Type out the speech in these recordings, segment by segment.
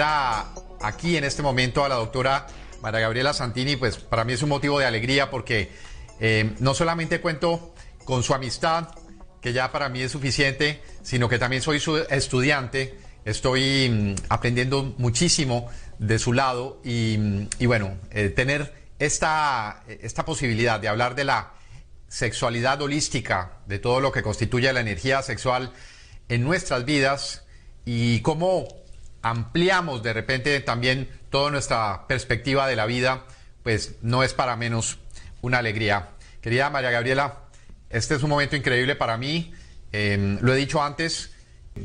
aquí en este momento a la doctora María Gabriela Santini, pues para mí es un motivo de alegría porque eh, no solamente cuento con su amistad, que ya para mí es suficiente, sino que también soy su estudiante, estoy mm, aprendiendo muchísimo de su lado y, mm, bueno, eh, tener esta, esta posibilidad de hablar de la sexualidad holística, de todo lo que constituye la energía sexual en nuestras vidas y cómo ampliamos de repente también toda nuestra perspectiva de la vida, pues no es para menos una alegría. Querida María Gabriela, este es un momento increíble para mí. Em, lo he dicho antes,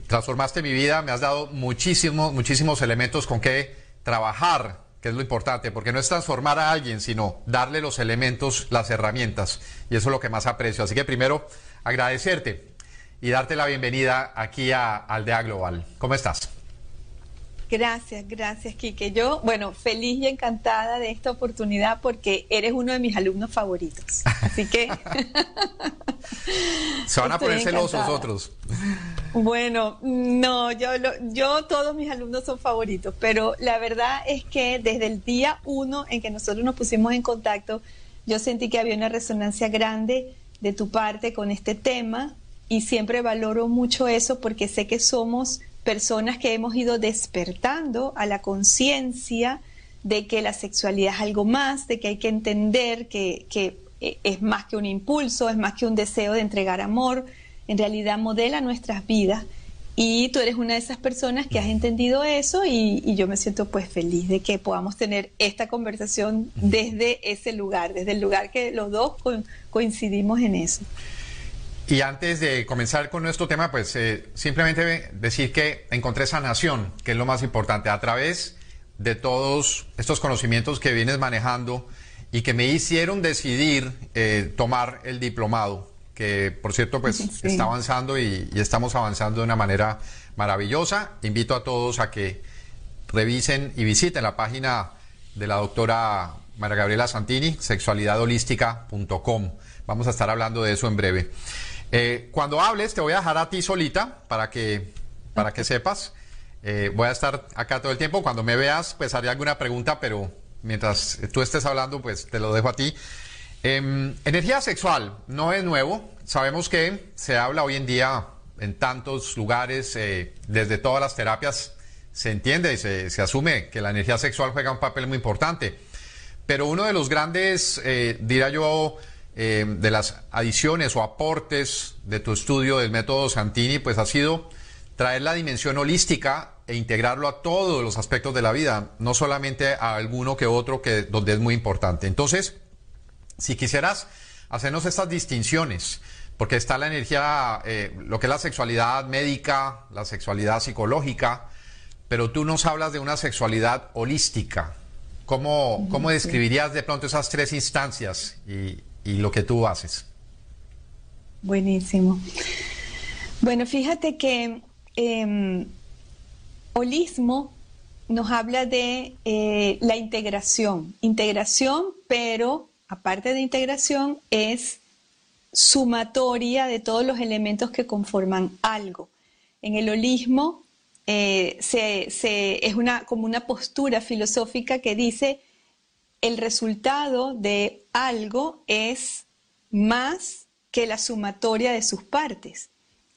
transformaste mi vida, me has dado muchísimos, muchísimos elementos con que trabajar, que es lo importante, porque no es transformar a alguien, sino darle los elementos, las herramientas. Y eso es lo que más aprecio. Así que primero, agradecerte y darte la bienvenida aquí a Aldea Global. ¿Cómo estás? Gracias, gracias, Quique. Yo, bueno, feliz y encantada de esta oportunidad porque eres uno de mis alumnos favoritos. Así que. Se van a poner celosos otros. Bueno, no, yo, yo todos mis alumnos son favoritos, pero la verdad es que desde el día uno en que nosotros nos pusimos en contacto, yo sentí que había una resonancia grande de tu parte con este tema y siempre valoro mucho eso porque sé que somos personas que hemos ido despertando a la conciencia de que la sexualidad es algo más, de que hay que entender que, eh, es más que un impulso, es más que un deseo de entregar amor, en realidad modela nuestras vidas. Y tú eres una de esas personas que has entendido eso y, yo me siento pues feliz de que podamos tener esta conversación desde ese lugar, desde el lugar que los dos coincidimos en eso. Y antes de comenzar con nuestro tema, pues eh, simplemente decir que encontré sanación, que es lo más importante, a través de todos estos conocimientos que vienes manejando y que me hicieron decidir eh, tomar el diplomado, que por cierto pues está avanzando y, estamos avanzando de una manera maravillosa. Invito a todos a que revisen y visiten la página de la doctora María Gabriela Santini, sexualidadholística.com. Vamos a estar hablando de eso en breve. Eh, cuando hables, te voy a dejar a ti solita para que, para que sepas. Eh, voy a estar acá todo el tiempo. Cuando me veas, pues haré alguna pregunta, pero mientras tú estés hablando, pues te lo dejo a ti. Em, energía sexual no es nuevo. Sabemos que se habla hoy en día en tantos lugares, eh, desde todas las terapias, se entiende y se, se, asume que la energía sexual juega un papel muy importante. Pero uno de los grandes, diría yo, eh, de las adiciones o aportes de tu estudio del método Santini, pues ha sido traer la dimensión holística e integrarlo a todos los aspectos de la vida, no solamente a alguno que otro que donde es muy importante. Entonces, si quisieras hacernos estas distinciones, porque está la energía, eh, lo que es la sexualidad médica, la sexualidad psicológica, pero tú nos hablas de una sexualidad holística. ¿Cómo, cómo describirías de pronto esas tres instancias y, y lo que tú haces. Buenísimo. Bueno, fíjate que em, holismo nos habla de eh, la integración. Integración, pero aparte de integración, es sumatoria de todos los elementos que conforman algo. En el holismo eh, es una, como una postura filosófica que dice el resultado de algo es más que la sumatoria de sus partes.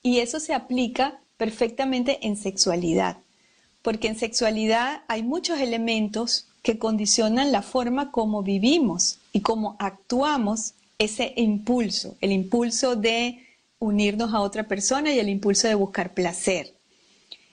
Y eso se aplica perfectamente en sexualidad, porque en sexualidad hay muchos elementos que condicionan la forma como vivimos y cómo actuamos ese impulso, el impulso de unirnos a otra persona y el impulso de buscar placer.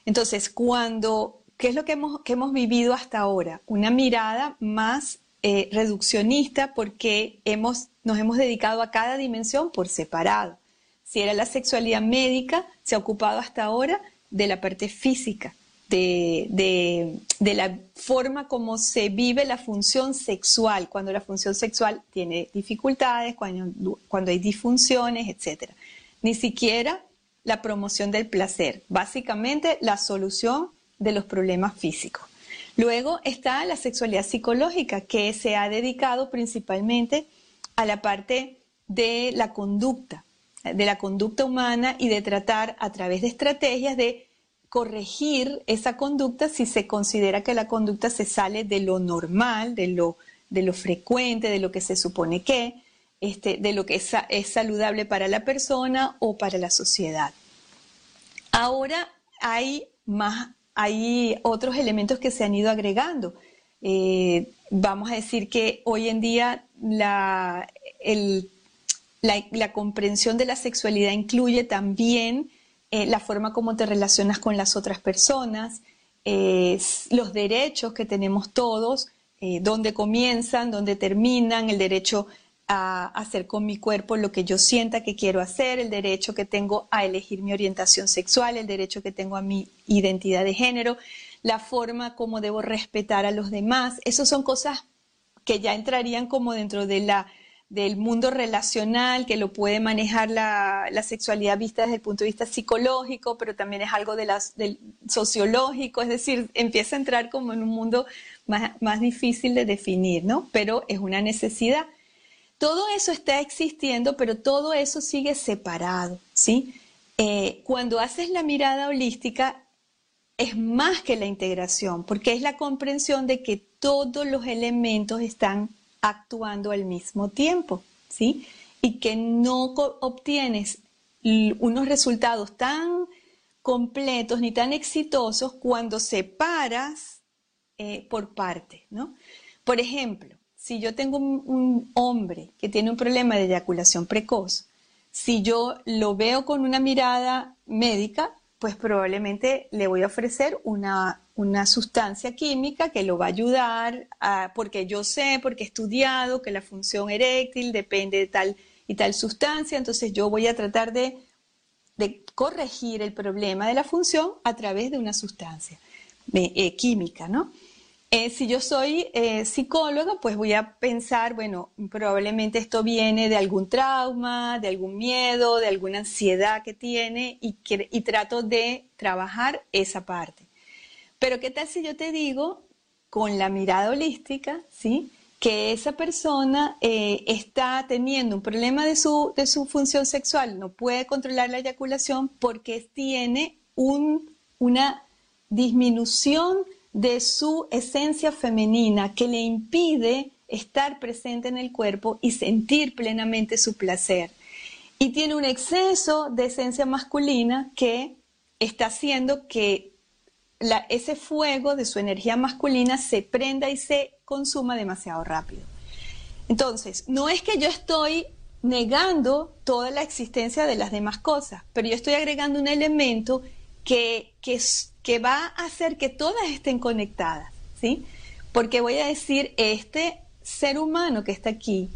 Entonces, cuando, ¿qué es lo que hemos, que hemos vivido hasta ahora? Una mirada más eh, reduccionista porque hemos, nos hemos dedicado a cada dimensión por separado. Si era la sexualidad médica, se ha ocupado hasta ahora de la parte física, de, de, la forma como se vive la función sexual, cuando la función sexual tiene dificultades, cuando, cuando hay disfunciones, etc. Ni siquiera la promoción del placer, básicamente la solución de los problemas físicos. Luego está la sexualidad psicológica, que se ha dedicado principalmente a la parte de la conducta, de la conducta humana y de tratar a través de estrategias de corregir esa conducta si se considera que la conducta se sale de lo normal, de lo, de lo frecuente, de lo que se supone que, este, de lo que es, es saludable para la persona o para la sociedad. Ahora hay más, hay otros elementos que se han ido agregando. Eh, vamos a decir que hoy en día la, la, comprensión de la sexualidad incluye también eh, la forma como te relacionas con las otras personas, eh, los derechos que tenemos todos, dónde comienzan, dónde terminan, el derecho a hacer con mi cuerpo lo que yo sienta que quiero hacer, el derecho que tengo a elegir mi orientación sexual, el derecho que tengo a mi identidad de género, la forma como debo respetar a los demás. Esas son cosas que ya entrarían como dentro de la del mundo relacional, que lo puede manejar la, sexualidad vista desde el punto de vista psicológico, pero también es algo de del sociológico, es decir, empieza a entrar como en un mundo más, difícil de definir, ¿no? Pero es una necesidad. Todo eso está existiendo, pero todo eso sigue separado, ¿sí? Eh, cuando haces la mirada holística, es más que la integración, porque es la comprensión de que todos los elementos están actuando al mismo tiempo, ¿sí? Y que no obtienes unos resultados tan completos ni tan exitosos cuando separas eh, por parte, ¿no? Por ejemplo, si yo tengo un, hombre que tiene un problema de eyaculación precoz, si yo lo veo con una mirada médica, pues probablemente le voy a ofrecer una, una sustancia química que lo va a ayudar, porque yo sé, porque he estudiado que la función eréctil depende de tal y tal sustancia, entonces yo voy a tratar de, de corregir el problema de la función a través de una sustancia eh, química, ¿no? Eh, si yo soy eh, psicóloga, pues voy a pensar, bueno, probablemente esto viene de algún trauma, de algún miedo, de alguna ansiedad que tiene y, trato de trabajar esa parte. Pero ¿qué tal si yo te digo, con la mirada holística, ¿sí? que esa persona eh, está teniendo un problema de su, de su función sexual, no puede controlar la eyaculación porque tiene un, una disminución de su esencia femenina que le impide estar presente en el cuerpo y sentir plenamente su placer. Y tiene un exceso de esencia masculina que está haciendo que ese fuego de su energía masculina se prenda y se consuma demasiado rápido. Entonces, no es que yo estoy negando toda la existencia de las demás cosas, pero yo estoy agregando un elemento que, va a hacer que todas estén conectadas, ¿sí? Porque voy a decir, este ser humano que está aquí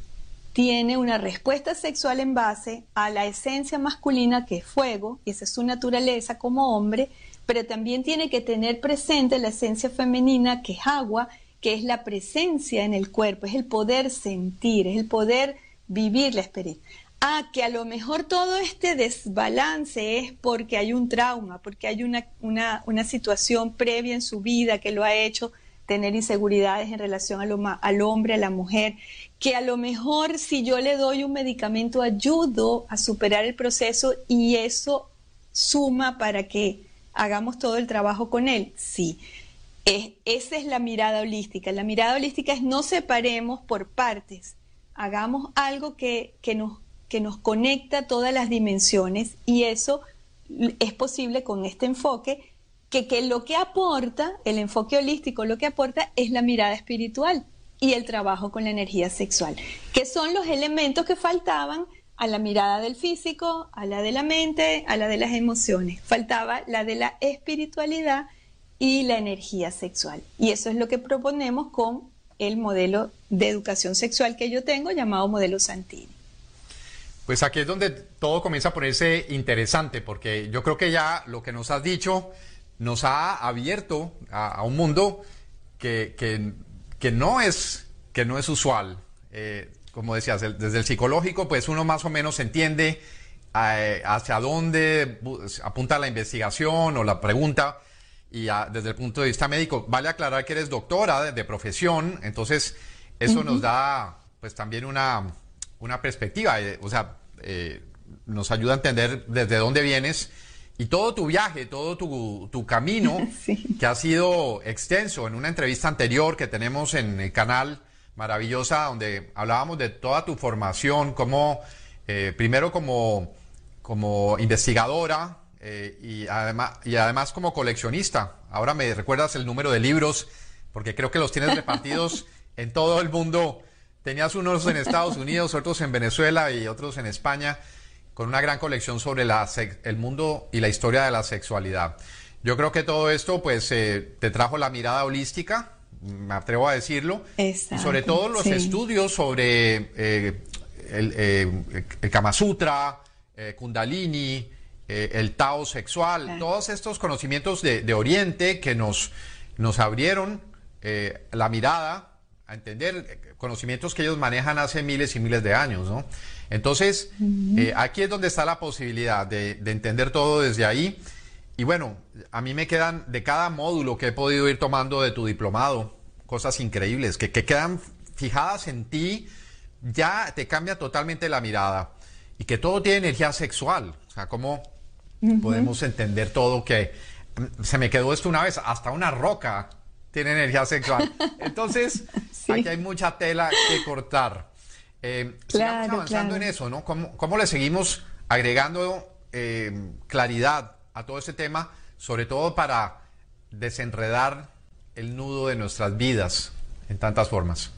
tiene una respuesta sexual en base a la esencia masculina que es fuego, y esa es su naturaleza como hombre, pero también tiene que tener presente la esencia femenina que es agua, que es la presencia en el cuerpo, es el poder sentir, es el poder vivir la experiencia. Que a lo mejor todo este desbalance es porque hay un trauma, porque hay una, una, situación previa en su vida que lo ha hecho tener inseguridades en relación al hombre, a la mujer, que a lo mejor si yo le doy un medicamento ayudo a superar el proceso y eso suma para que hagamos todo el trabajo con él. Sí, es, esa es la mirada holística. La mirada holística es no separemos por partes, hagamos algo que, que nos que nos conecta todas las dimensiones y eso es posible con este enfoque, que, que lo que aporta, el enfoque holístico lo que aporta es la mirada espiritual y el trabajo con la energía sexual, que son los elementos que faltaban a la mirada del físico, a la de la mente, a la de las emociones. Faltaba la de la espiritualidad y la energía sexual. Y eso es lo que proponemos con el modelo de educación sexual que yo tengo llamado modelo Santini. Pues aquí es donde todo comienza a ponerse interesante, porque yo creo que ya lo que nos has dicho nos ha abierto a, un mundo que, que, no es, que no es usual. Eh, como decías, desde el psicológico, pues uno más o menos entiende eh, hacia dónde apunta la investigación o la pregunta. Y desde el punto de vista médico, vale aclarar que eres doctora de, profesión, entonces eso nos da pues también una una perspectiva, eh, o sea, eh, nos ayuda a entender desde dónde vienes y todo tu viaje, todo tu, camino, que ha sido extenso. En una entrevista anterior que tenemos en el canal maravillosa, donde hablábamos de toda tu formación, como eh, primero como, como investigadora eh, y, además, y además como coleccionista. Ahora me recuerdas el número de libros, porque creo que los tienes repartidos en todo el mundo. Tenías unos en Estados Unidos, otros en Venezuela y otros en España con una gran colección sobre la el mundo y la historia de la sexualidad. Yo creo que todo esto pues eh, te trajo la mirada holística, me atrevo a decirlo, y sobre todo los estudios sobre eh, el, eh, el, Kama Sutra, Kundalini, el Tao sexual, todos estos conocimientos de, de, Oriente que nos, nos abrieron la mirada a entender conocimientos que ellos manejan hace miles y miles de años, ¿no? Entonces, eh, aquí es donde está la posibilidad de, entender todo desde ahí. Y bueno, a mí me quedan de cada módulo que he podido ir tomando de tu diplomado, cosas increíbles, que, quedan fijadas en ti, ya te cambia totalmente la mirada. Y que todo tiene energía sexual. O sea, ¿cómo podemos entender todo que mm, se me quedó esto una vez, hasta una roca tiene energía sexual. Entonces, aquí hay mucha tela que cortar. Eh, sigamos avanzando en eso, ¿no? ¿Cómo, le seguimos agregando eh, claridad a todo este tema, sobre todo para desenredar el nudo de nuestras vidas en tantas formas?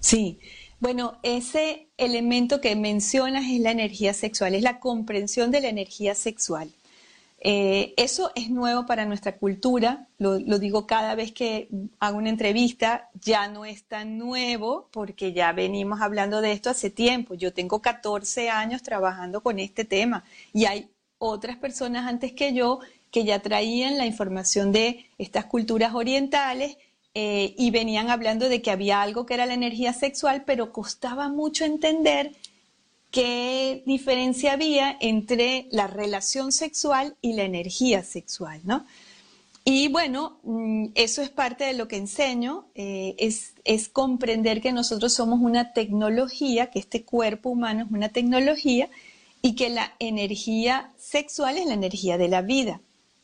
Sí, bueno, ese elemento que mencionas es la energía sexual, es la comprensión de la energía sexual. Eh, eso es nuevo para nuestra cultura, lo, digo cada vez que hago una entrevista, ya no es tan nuevo porque ya venimos hablando de esto hace tiempo. Yo tengo 14 años trabajando con este tema y hay otras personas antes que yo que ya traían la información de estas culturas orientales eh, y venían hablando de que había algo que era la energía sexual, pero costaba mucho entender qué diferencia había entre la relación sexual y la energía sexual, ¿no? Y bueno, mm, eso es parte de lo que enseño, eh, es, es, comprender que nosotros somos una tecnología, que este cuerpo humano es una tecnología y que la energía sexual es la energía de la vida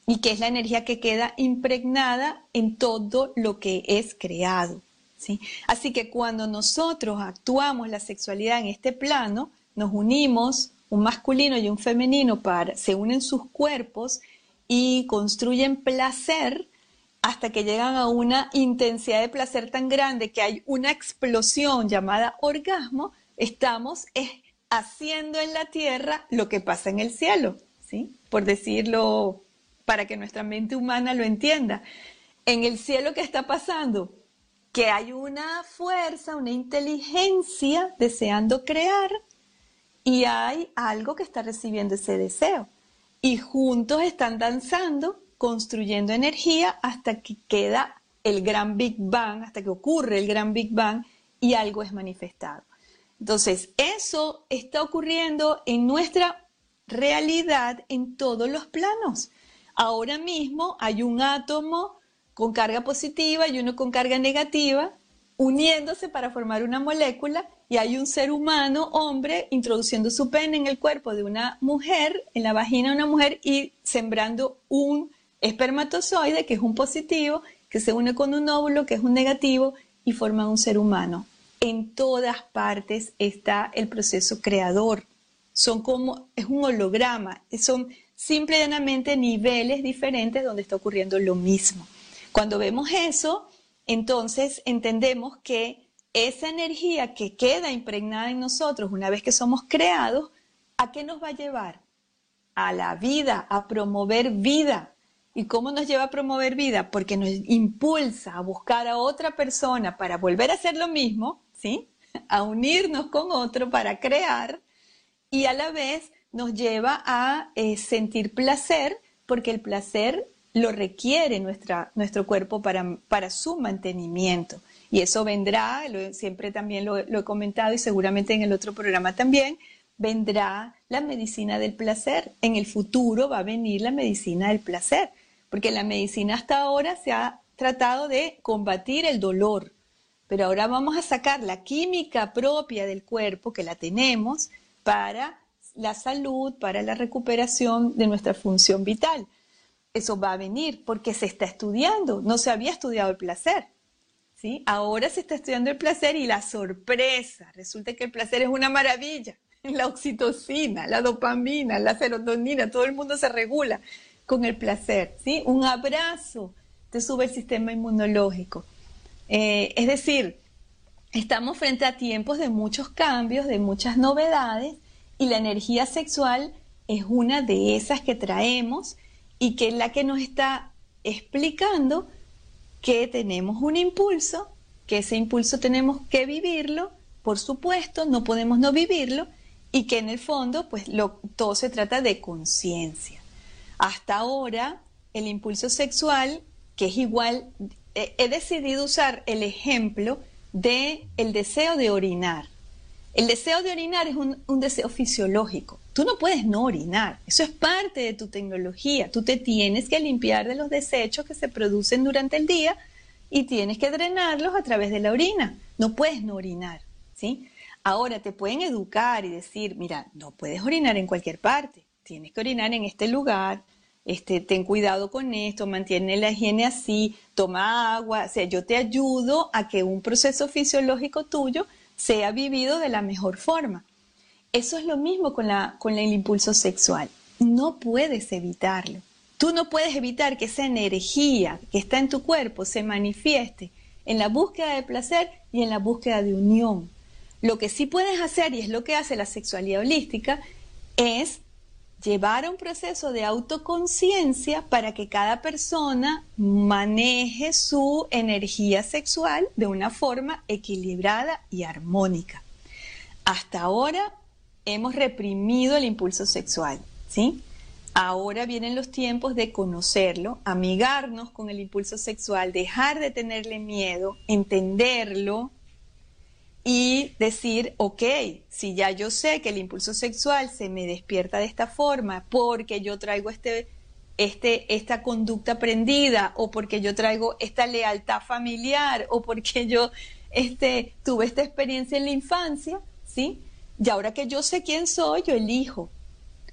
y que es la energía que queda impregnada en todo lo que es creado. ¿sí? Así que cuando nosotros actuamos la sexualidad en este plano, nos unimos, un masculino y un femenino, para, se unen sus cuerpos y construyen placer hasta que llegan a una intensidad de placer tan grande que hay una explosión llamada orgasmo, estamos haciendo en la tierra lo que pasa en el cielo, ¿sí? Por decirlo para que nuestra mente humana lo entienda. En el cielo, ¿qué está pasando? Que hay una fuerza, una inteligencia deseando crear y hay algo que está recibiendo ese deseo. Y juntos están danzando, construyendo energía hasta que queda el gran Big Bang, hasta que ocurre el gran Big Bang y algo es manifestado. Entonces, eso está ocurriendo en nuestra realidad en todos los planos. Ahora mismo hay un átomo con carga positiva y uno con carga negativa uniéndose para formar una molécula y hay un ser humano, hombre, introduciendo su pene en el cuerpo de una mujer, en la vagina de una mujer y sembrando un espermatozoide que es un positivo, que se une con un óvulo que es un negativo y forma un ser humano. En todas partes está el proceso creador. Son como, es un holograma, son simplemente niveles diferentes donde está ocurriendo lo mismo. Cuando vemos eso, entonces entendemos que esa energía que queda impregnada en nosotros una vez que somos creados, ¿a qué nos va a llevar? A la vida, a promover vida. ¿Y cómo nos lleva a promover vida? Porque nos impulsa a buscar a otra persona para volver a hacer lo mismo, ¿sí? A unirnos con otro para crear y a la vez nos lleva a eh, sentir placer porque el placer lo requiere nuestra, nuestro cuerpo para, para su mantenimiento. Y eso vendrá, siempre también lo, he comentado y seguramente en el otro programa también, vendrá la medicina del placer. En el futuro va a venir la medicina del placer, porque la medicina hasta ahora se ha tratado de combatir el dolor, pero ahora vamos a sacar la química propia del cuerpo, que la tenemos, para la salud, para la recuperación de nuestra función vital. Eso va a venir porque se está estudiando, no se había estudiado el placer. Ahora se está estudiando el placer y la sorpresa, resulta que el placer es una maravilla. La oxitocina, la dopamina, la serotonina, todo el mundo se regula con el placer. ¿sí? Un abrazo te sube el sistema inmunológico. Eh, es decir, estamos frente a tiempos de muchos cambios, de muchas novedades, y la energía sexual es una de esas que traemos y que es la que nos está explicando que tenemos un impulso, que ese impulso tenemos que vivirlo, por supuesto, no podemos no vivirlo, y que en el fondo, pues todo se trata de conciencia. Hasta ahora, el impulso sexual, que es igual, he decidido usar el ejemplo de el deseo de orinar. El deseo de orinar es un, deseo fisiológico. Tú no puedes no orinar. Eso es parte de tu tecnología. Tú te tienes que limpiar de los desechos que se producen durante el día y tienes que drenarlos a través de la orina. No puedes no orinar, ¿sí? Ahora te pueden educar y decir, mira, no puedes orinar en cualquier parte. Tienes que orinar en este lugar, este, ten cuidado con esto, mantiene la higiene así, toma agua, o sea, yo te ayudo a que un proceso fisiológico tuyo sea vivido de la mejor forma. Eso es lo mismo con, el impulso sexual. No puedes evitarlo. Tú no puedes evitar que esa energía que está en tu cuerpo se manifieste en la búsqueda de placer y en la búsqueda de unión. Lo que sí puedes hacer, y es lo que hace la sexualidad holística, es llevar a un proceso de autoconciencia para que cada persona maneje su energía sexual de una forma equilibrada y armónica. Hasta ahora hemos reprimido el impulso sexual, ¿sí? Ahora vienen los tiempos de conocerlo, amigarnos con el impulso sexual, dejar de tenerle miedo, entenderlo, y decir, ok, si ya yo sé que el impulso sexual se me despierta de esta forma porque yo traigo este, este, esta conducta aprendida o porque yo traigo esta lealtad familiar o porque yo este, tuve esta experiencia en la infancia, ¿sí? Y ahora que yo sé quién soy, yo elijo.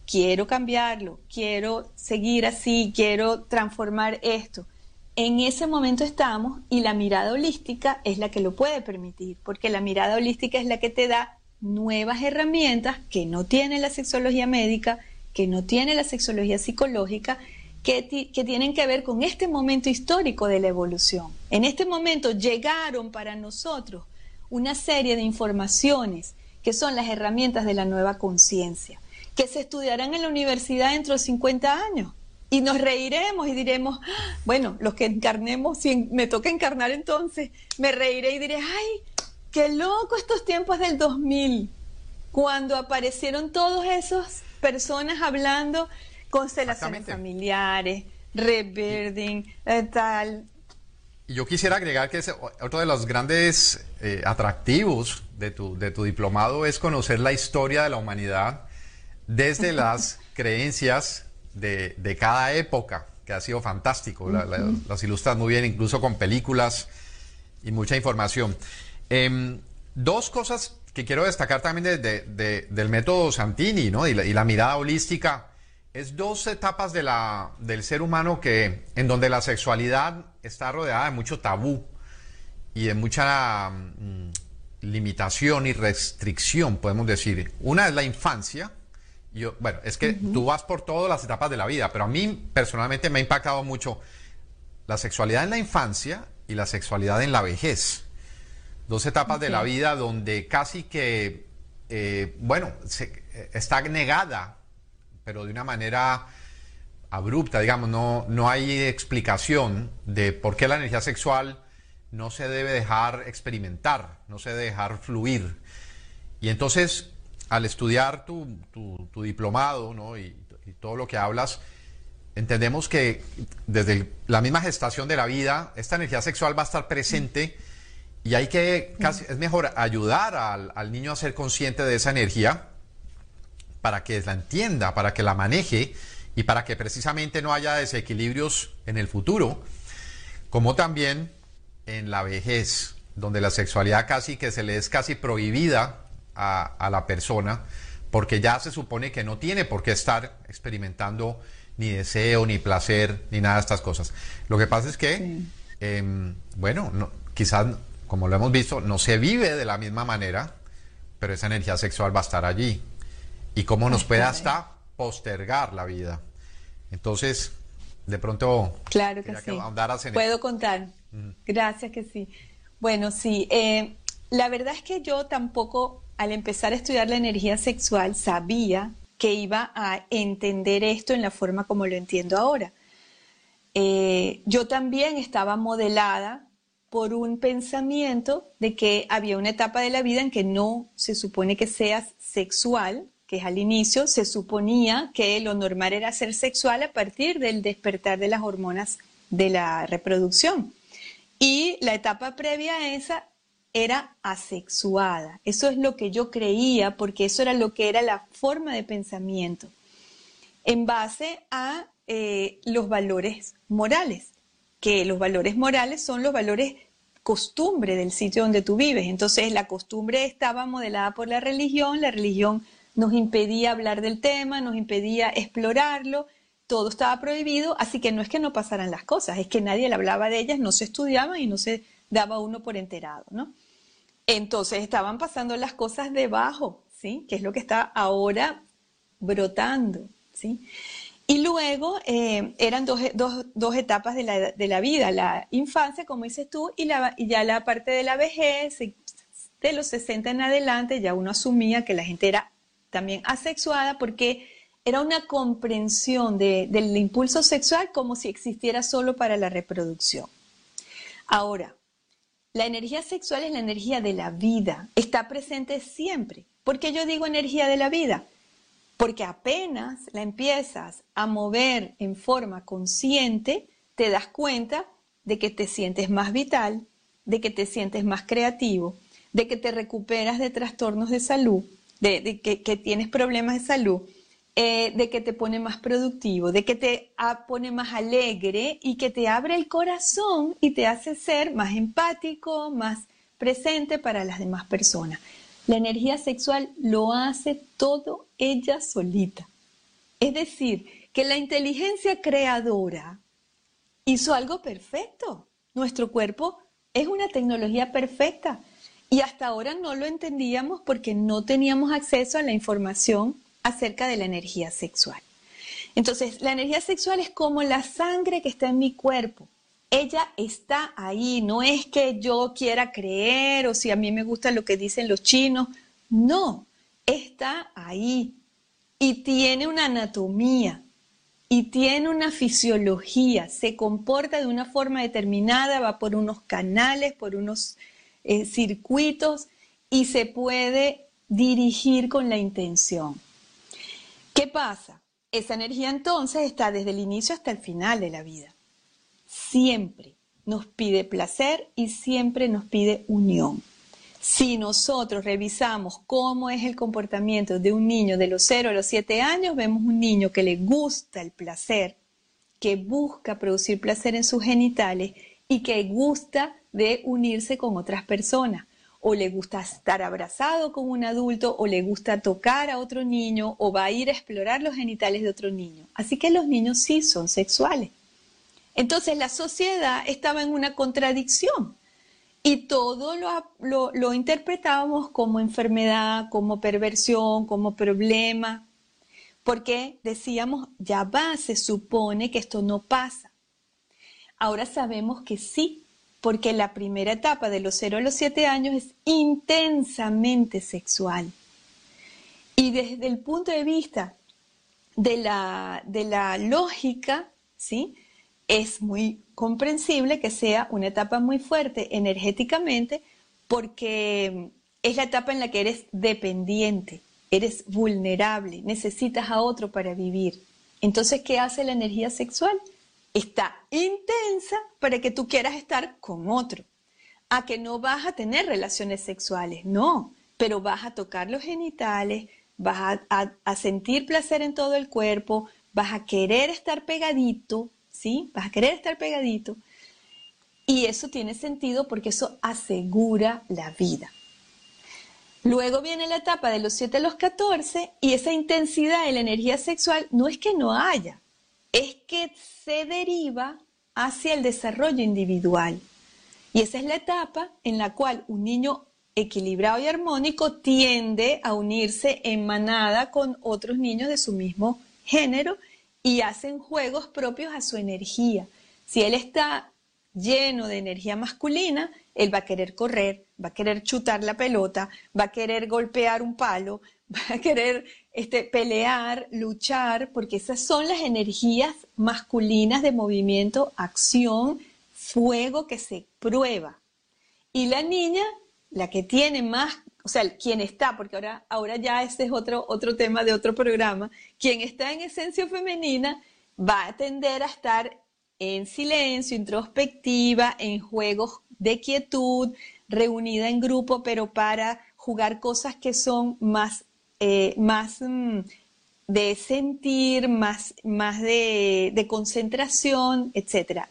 Quiero cambiarlo, quiero seguir así, quiero transformar esto en ese momento estamos y la mirada holística es la que lo puede permitir, porque la mirada holística es la que te da nuevas herramientas que no tiene la sexología médica, que no tiene la sexología psicológica, que, que, tienen que ver con este momento histórico de la evolución. En este momento llegaron para nosotros una serie de informaciones que son las herramientas de la nueva conciencia, que se estudiarán en la universidad dentro de 50 años y nos reiremos y diremos, bueno, los que encarnemos, si me toca encarnar entonces, me reiré y diré, ay, qué loco estos tiempos del 2000, cuando aparecieron todas esas personas hablando constelaciones familiares, rebirthing, eh, tal. Y yo quisiera agregar que otro de los grandes eh, atractivos de tu, de tu diplomado es conocer la historia de la humanidad desde las creencias de, cada época, que ha sido fantástico. las ilustras muy bien, incluso con películas y mucha información. Em, dos cosas que quiero destacar también del método Santini ¿no? y, la, mirada holística. Es dos etapas de la, del ser humano que, en donde la sexualidad está rodeada de mucho tabú y de mucha mm, limitación y restricción, podemos decir. Una es la infancia, yo, bueno, es que tú vas por todas las etapas de la vida, pero a mí personalmente me ha impactado mucho la sexualidad en la infancia y la sexualidad en la vejez. Dos etapas de la vida donde casi que, eh, bueno, está negada, pero de una manera abrupta, digamos, no, no hay explicación de por qué la energía sexual no se debe dejar experimentar, no se debe dejar fluir. Y entonces al estudiar tu, diplomado y, todo lo que hablas, entendemos que desde la misma gestación de la vida, esta energía sexual va a estar presente y hay que, casi, es mejor ayudar al, niño a ser consciente de esa energía para que la entienda, para que la maneje y para que precisamente no haya desequilibrios en el futuro, como también en la vejez, donde la sexualidad casi que se le es casi prohibida a, la persona porque ya se supone que no tiene por qué estar experimentando ni deseo, ni placer, ni nada de estas cosas. Lo que pasa es que, em, bueno, quizás, como lo hemos visto, no se vive de la misma manera, pero esa energía sexual va a estar allí. Y cómo nos puede hasta postergar la vida. Entonces, de pronto... Claro que sí. Puedo contar. Gracias que sí. Bueno, sí. Eh, la verdad es que yo tampoco, al empezar a estudiar la energía sexual, sabía que iba a entender esto en la forma como lo entiendo ahora. Eh, yo también estaba modelada por un pensamiento de que había una etapa de la vida en que no se supone que seas sexual, que es al inicio, se suponía que lo normal era ser sexual a partir del despertar de las hormonas de la reproducción. Y la etapa previa a esa era asexuada. Eso es lo que yo creía, porque eso era lo que era la forma de pensamiento, en base a eh, los valores morales, que los valores morales son los valores costumbre del sitio donde tú vives. Entonces la costumbre estaba modelada por la religión, la religión nos impedía hablar del tema, nos impedía explorarlo, todo estaba prohibido, así que no es que no pasaran las cosas, es que nadie le hablaba de ellas, no se estudiaban y no se daba uno por enterado, ¿no? Entonces estaban pasando las cosas debajo, ¿sí? Que es lo que está ahora brotando, ¿sí? Y luego eh, eran dos, etapas de la, vida, la infancia, como dices tú, y, la, y ya la parte de la vejez, de los 60 en adelante, ya uno asumía que la gente era también asexuada porque era una comprensión del impulso sexual como si existiera solo para la reproducción. Ahora, la energía sexual es la energía de la vida, está presente siempre. ¿Por qué yo digo energía de la vida? Porque apenas la empiezas a mover en forma consciente, te das cuenta de que te sientes más vital, de que te sientes más creativo, de que te recuperas de trastornos de salud, de, que, tienes problemas de salud, eh, de que te pone más productivo, de que te pone más alegre y que te abre el corazón y te hace ser más empático, más presente para las demás personas. La energía sexual lo hace todo ella solita. Es decir, que la inteligencia creadora hizo algo perfecto. Nuestro cuerpo es una tecnología perfecta. Y hasta ahora no lo entendíamos porque no teníamos acceso a la información acerca de la energía sexual. Entonces, la energía sexual es como la sangre que está en mi cuerpo. Ella está ahí, no es que yo quiera creer o si a mí me gusta lo que dicen los chinos, no, está ahí y tiene una anatomía y tiene una fisiología, se comporta de una forma determinada, va por unos canales, por unos eh, circuitos y se puede dirigir con la intención. ¿Qué pasa? Esa energía entonces está desde el inicio hasta el final de la vida. Siempre nos pide placer y siempre nos pide unión. Si nosotros revisamos cómo es el comportamiento de un niño de los 0 a los 7 años, vemos un niño que le gusta el placer, que busca producir placer en sus genitales y que gusta de unirse con otras personas. O le gusta estar abrazado con un adulto, o le gusta tocar a otro niño, o va a ir a explorar los genitales de otro niño. Así que los niños sí son sexuales. Entonces la sociedad estaba en una contradicción y todo lo, lo, interpretábamos como enfermedad, como perversión, como problema, porque decíamos, ya va, se supone que esto no pasa. Ahora sabemos que sí, porque la primera etapa de los 0 a los 7 años es intensamente sexual. Y desde el punto de vista de la, de la lógica, ¿sí? es muy comprensible que sea una etapa muy fuerte energéticamente porque es la etapa en la que eres dependiente, eres vulnerable, necesitas a otro para vivir. Entonces, ¿qué hace la energía sexual? Está intensa para que tú quieras estar con otro. A que no vas a tener relaciones sexuales, no, pero vas a tocar los genitales, vas a, sentir placer en todo el cuerpo, vas a querer estar pegadito, ¿sí? Vas a querer estar pegadito. Y eso tiene sentido porque eso asegura la vida. Luego viene la etapa de los 7 a los 14 y esa intensidad de la energía sexual no es que no haya, es que se deriva hacia el desarrollo individual. Y esa es la etapa en la cual un niño equilibrado y armónico tiende a unirse en manada con otros niños de su mismo género y hacen juegos propios a su energía. Si él está lleno de energía masculina, él va a querer correr, va a querer chutar la pelota, va a querer golpear un palo, va a querer este, pelear, luchar, porque esas son las energías masculinas de movimiento, acción, fuego que se prueba. Y la niña, la que tiene más, o sea, quien está, porque ahora, ahora ya ese es otro, otro tema de otro programa, quien está en esencia femenina va a tender a estar en silencio, introspectiva, en juegos de quietud, reunida en grupo, pero para jugar cosas que son más, eh, más mm, de sentir, más, más de, concentración, etc.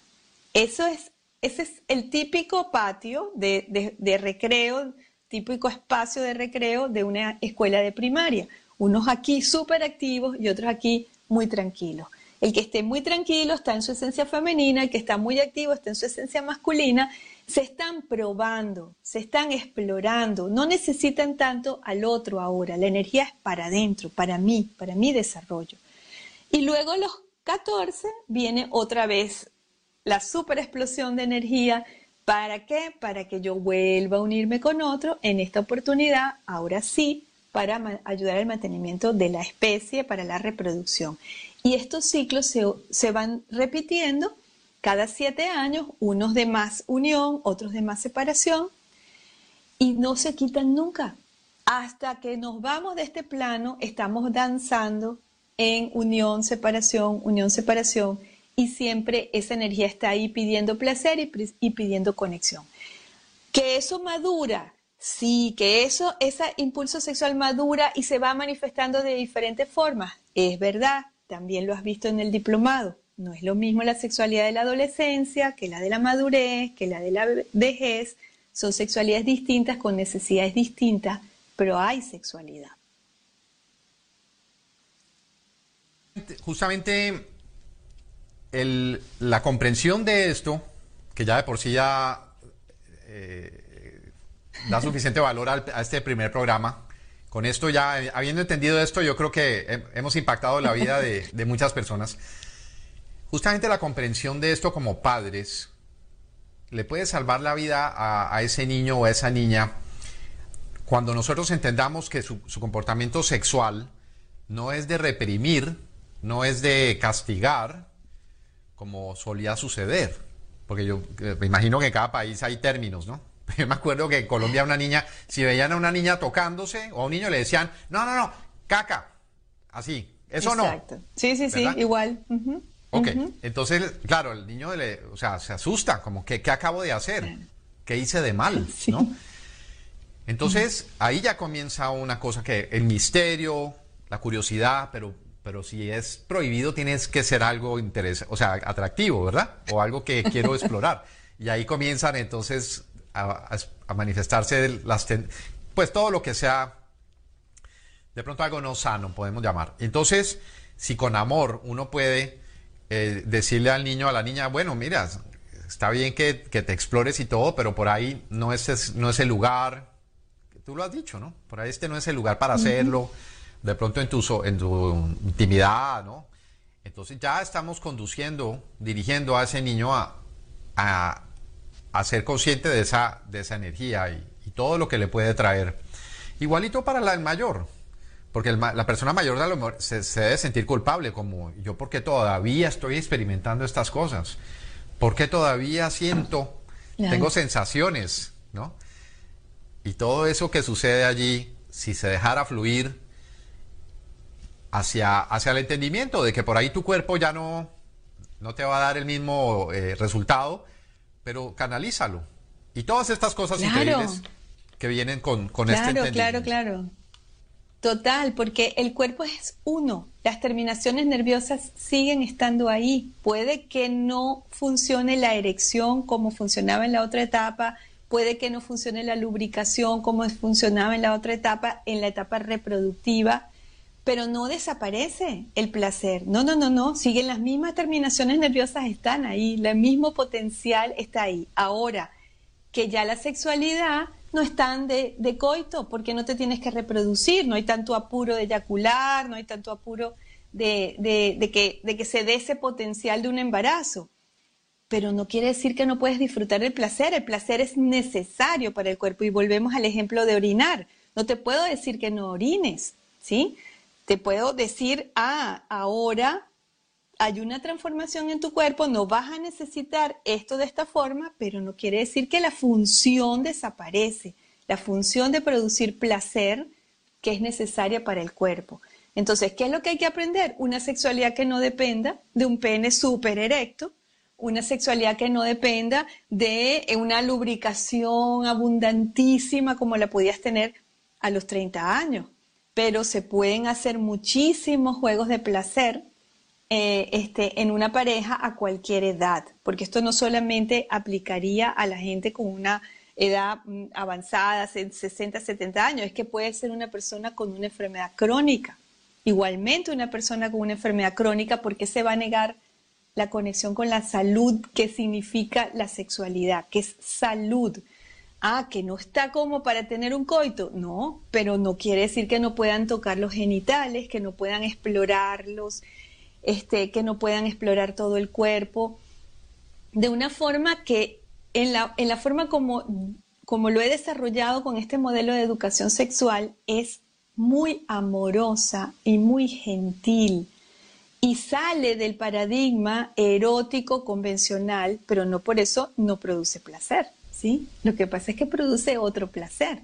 Eso es, ese es el típico patio de, de recreo, típico espacio de recreo de una escuela de primaria. Unos aquí súper activos y otros aquí muy tranquilos. El que esté muy tranquilo está en su esencia femenina, el que está muy activo está en su esencia masculina. Se están probando, se están explorando, no necesitan tanto al otro ahora. La energía es para adentro, para mí, para mi desarrollo. Y luego los 14 viene otra vez la super explosión de energía. ¿Para qué? Para que yo vuelva a unirme con otro en esta oportunidad, ahora sí, para ayudar al mantenimiento de la especie, para la reproducción. Y estos ciclos se, van repitiendo cada siete años, unos de más unión, otros de más separación, y no se quitan nunca. Hasta que nos vamos de este plano, estamos danzando en unión, separación, unión, separación, y siempre esa energía está ahí pidiendo placer y, pidiendo conexión. Que eso madura, sí, que eso, ese impulso sexual madura y se va manifestando de diferentes formas, es verdad, también lo has visto en el diplomado. No es lo mismo la sexualidad de la adolescencia que la de la madurez, que la de la vejez. Son sexualidades distintas con necesidades distintas, pero hay sexualidad. Justamente la comprensión de esto, que ya de por sí ya eh, da suficiente valor a este primer programa, con esto ya, habiendo entendido esto, yo creo que hemos impactado la vida de, muchas personas. Justamente la comprensión de esto como padres le puede salvar la vida a, ese niño o a esa niña cuando nosotros entendamos que su, comportamiento sexual no es de reprimir, no es de castigar, como solía suceder. Porque yo eh, me imagino que en cada país hay términos, ¿no? Yo me acuerdo que en Colombia una niña, si veían a una niña tocándose o a un niño le decían, no, no, no, caca, así, eso Exacto. no. Sí, sí, sí, igual. Ok, entonces, claro, el niño le, o sea, se asusta, como que, ¿qué acabo de hacer? ¿Qué hice de mal? ¿no? Entonces, ahí ya comienza una cosa que el misterio, la curiosidad, pero, pero si es prohibido tienes que ser algo interesante, o sea, atractivo, ¿verdad? O algo que quiero explorar. Y ahí comienzan entonces a, manifestarse las pues todo lo que sea de pronto algo no sano, podemos llamar. Entonces, si con amor uno puede eh, decirle al niño, a la niña, bueno, mira, está bien que, te explores y todo, pero por ahí no es, no es el lugar, tú lo has dicho, ¿no? Por ahí este no es el lugar para hacerlo, de pronto en tu, en tu intimidad, ¿no? Entonces ya estamos conduciendo, dirigiendo a ese niño a, a ser consciente de esa, de esa energía y, todo lo que le puede traer. Igualito para la, el mayor, porque la persona mayor se, debe sentir culpable, como yo porque todavía estoy experimentando estas cosas, porque todavía siento, tengo sensaciones, ¿no? Y todo eso que sucede allí, si se dejara fluir hacia, hacia el entendimiento de que por ahí tu cuerpo ya no, no te va a dar el mismo eh, resultado, pero canalízalo. Y todas estas cosas increíbles que vienen con, con este entendimiento. Claro, claro, claro. Total, porque el cuerpo es uno, las terminaciones nerviosas siguen estando ahí. Puede que no funcione la erección como funcionaba en la otra etapa, puede que no funcione la lubricación como funcionaba en la otra etapa, en la etapa reproductiva, pero no desaparece el placer. No, no, no, no, siguen las mismas terminaciones nerviosas, están ahí, el mismo potencial está ahí. Ahora, que ya la sexualidad no es tan de, coito, porque no te tienes que reproducir, no hay tanto apuro de eyacular, no hay tanto apuro de, que, de que se dé ese potencial de un embarazo pero no quiere decir que no puedes disfrutar el placer. El placer es necesario para el cuerpo. Y volvemos al ejemplo de orinar. No te puedo decir que no orines, ¿sí? Te puedo decir, ah, ahora hay una transformación en tu cuerpo, no vas a necesitar esto de esta forma, pero no quiere decir que la función desaparece, la función de producir placer que es necesaria para el cuerpo. Entonces, ¿qué es lo que hay que aprender? Una sexualidad que no dependa de un pene súper erecto, una sexualidad que no dependa de una lubricación abundantísima como la podías tener a los 30 años, pero se pueden hacer muchísimos juegos de placer eh, este, en una pareja a cualquier edad, porque esto no solamente aplicaría a la gente con una edad mm, avanzada, 60, 70 años, es que puede ser una persona con una enfermedad crónica. Igualmente una persona con una enfermedad crónica, porque se va a negar la conexión con la salud que significa la sexualidad, que es salud. Ah, que no está como para tener un coito. No, pero no quiere decir que no puedan tocar los genitales, que no puedan explorarlos, este, que no puedan explorar todo el cuerpo, de una forma que en la, en la forma como, como lo he desarrollado con este modelo de educación sexual es muy amorosa y muy gentil y sale del paradigma erótico convencional, pero no por eso no produce placer, ¿sí? Lo que pasa es que produce otro placer,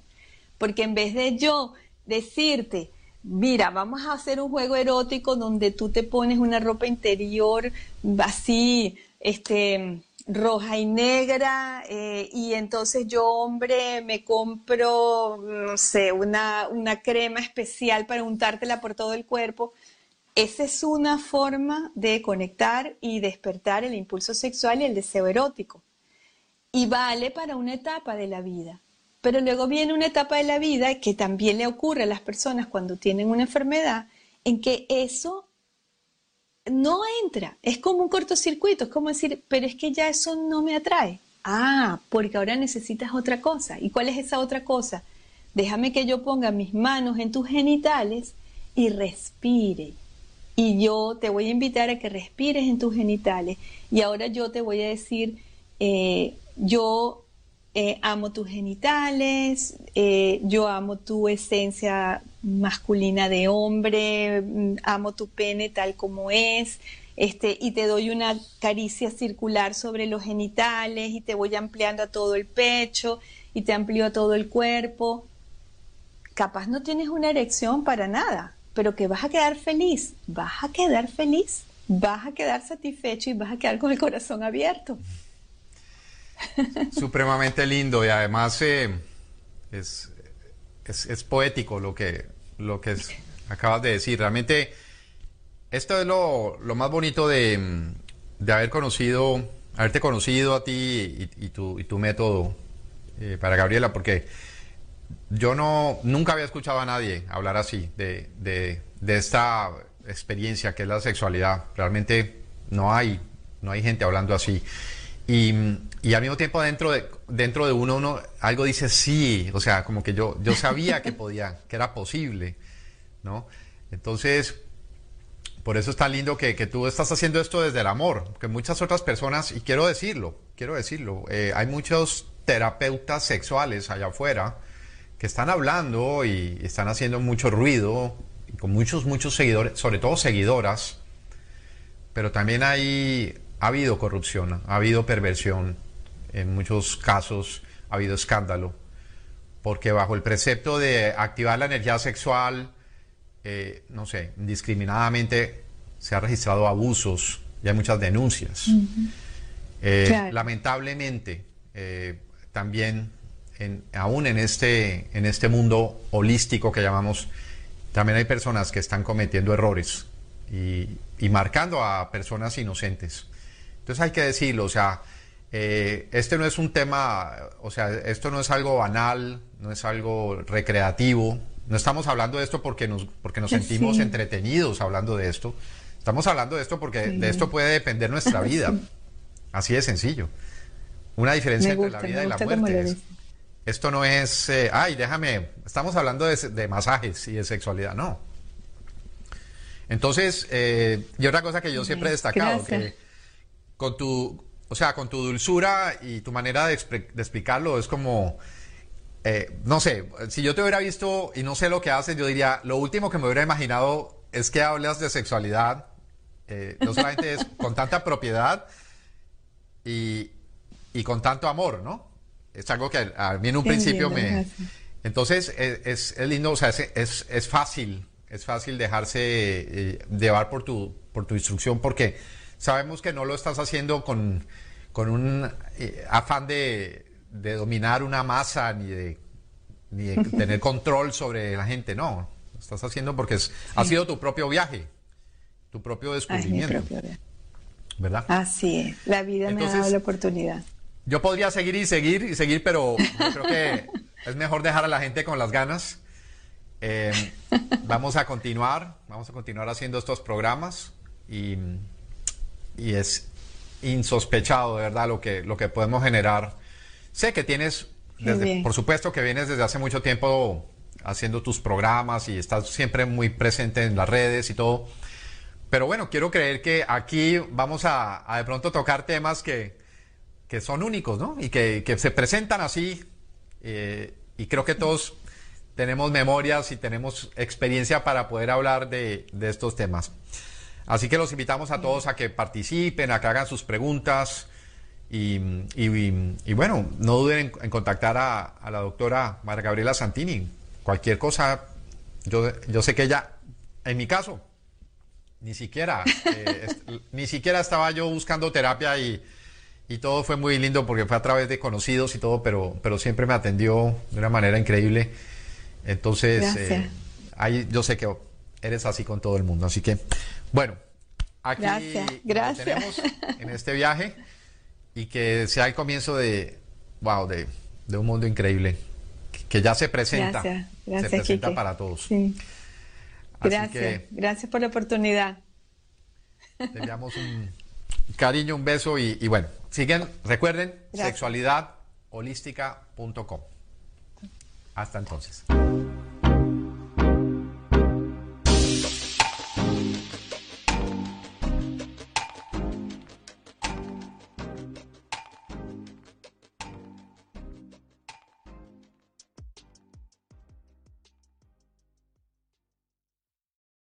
porque en vez de yo decirte, mira, vamos a hacer un juego erótico donde tú te pones una ropa interior así, este, roja y negra, eh, y entonces yo, hombre, me compro, no sé, una, una crema especial para untártela por todo el cuerpo esa es una forma de conectar y despertar el impulso sexual y el deseo erótico. Y vale para una etapa de la vida. Pero luego viene una etapa de la vida que también le ocurre a las personas cuando tienen una enfermedad, en que eso no entra. Es como un cortocircuito, es como decir, pero es que ya eso no me atrae. Ah, porque ahora necesitas otra cosa. ¿Y cuál es esa otra cosa? Déjame que yo ponga mis manos en tus genitales y respire y yo te voy a invitar a que respires en tus genitales y ahora yo te voy a decir, eh, yo eh, amo tus genitales, eh, yo amo tu esencia masculina de hombre, mm, amo tu pene tal como es, este, y te doy una caricia circular sobre los genitales y te voy ampliando a todo el pecho y te amplío a todo el cuerpo. Capaz no tienes una erección para nada, pero que vas a quedar feliz, vas a quedar feliz, vas a quedar satisfecho y vas a quedar con el corazón abierto. Supremamente lindo y además eh, es, es, poético lo que, lo que acabas de decir. Realmente esto es lo, más bonito de, haber conocido, haberte conocido a ti y, tu, y tu, método eh, para Gabriela, porque yo no, nunca había escuchado a nadie hablar así de, de, esta experiencia que es la sexualidad. Realmente no hay, no hay gente hablando así. Y, al mismo tiempo dentro de, dentro de uno, uno algo dice sí, o sea, como que yo, yo sabía que podía, que era posible, ¿no? Entonces, por eso es tan lindo que, que, tú estás haciendo esto desde el amor, que muchas otras personas, y quiero decirlo, quiero decirlo, eh, hay muchos terapeutas sexuales allá afuera que están hablando y están haciendo mucho ruido, con muchos, muchos seguidores, sobre todo seguidoras, pero también hay, ha habido corrupción, ha habido perversión, en muchos casos ha habido escándalo, porque bajo el precepto de activar la energía sexual, eh, no sé, indiscriminadamente se han registrado abusos y hay muchas denuncias. Eh, lamentablemente, eh, también aún en este, en este mundo holístico que llamamos, también hay personas que están cometiendo errores y, marcando a personas inocentes. Entonces hay que decirlo, o sea, eh, este no es un tema, o sea, esto no es algo banal, no es algo recreativo. No estamos hablando de esto porque nos, porque nos sentimos entretenidos hablando de esto. Estamos hablando de esto porque de esto puede depender nuestra vida. Así de sencillo. Una diferencia entre la vida y la muerte. esto no es, eh, ay, déjame, estamos hablando de, masajes y de sexualidad, no. Entonces, eh, y otra cosa que yo siempre he destacado, que con tu, o sea, con tu dulzura y tu manera de, explicarlo es como, eh, no sé, si yo te hubiera visto y no sé lo que haces, yo diría, lo último que me hubiera imaginado es que hablas de sexualidad, no solamente es con tanta propiedad, y, con tanto amor, ¿no? Es algo que a mí en un principio me... Entonces es, lindo, o sea, es, es, fácil, es fácil dejarse eh, llevar por tu, por tu instrucción porque sabemos que no lo estás haciendo con, con un eh, afán de, dominar una masa ni de, ni de tener control sobre la gente, no. Lo estás haciendo porque es, ha sido tu propio viaje, tu propio descubrimiento. ¿verdad? Así es, la vida me ha dado la oportunidad. Yo podría seguir y seguir y seguir, pero yo creo que es mejor dejar a la gente con las ganas. Eh, vamos a continuar, vamos a continuar haciendo estos programas y, y, es insospechado, de verdad, lo que, lo que podemos generar. Sé que tienes, desde, por supuesto que vienes desde hace mucho tiempo haciendo tus programas y estás siempre muy presente en las redes y todo. Pero bueno, quiero creer que aquí vamos a, de pronto tocar temas que, son únicos, ¿no? Y que, se presentan así. Eh, y creo que todos tenemos memorias y tenemos experiencia para poder hablar de, estos temas. Así que los invitamos a todos a que participen, a que hagan sus preguntas. Y, bueno, no duden en, contactar a, la doctora María Gabriela Santini. Cualquier cosa, yo, yo sé que ella, en mi caso, ni siquiera, eh, ni siquiera estaba yo buscando terapia y, todo fue muy lindo porque fue a través de conocidos y todo, pero, pero siempre me atendió de una manera increíble. Entonces, eh, ahí yo sé que eres así con todo el mundo. Así que, bueno, aquí Gracias. tenemos en este viaje y que sea el comienzo de, wow, de, un mundo increíble que ya se presenta. se presenta para todos. Gracias, gracias por la oportunidad. Te enviamos un cariño, un beso y, bueno, siguen, recuerden, sexualidadholística.com. Hasta entonces.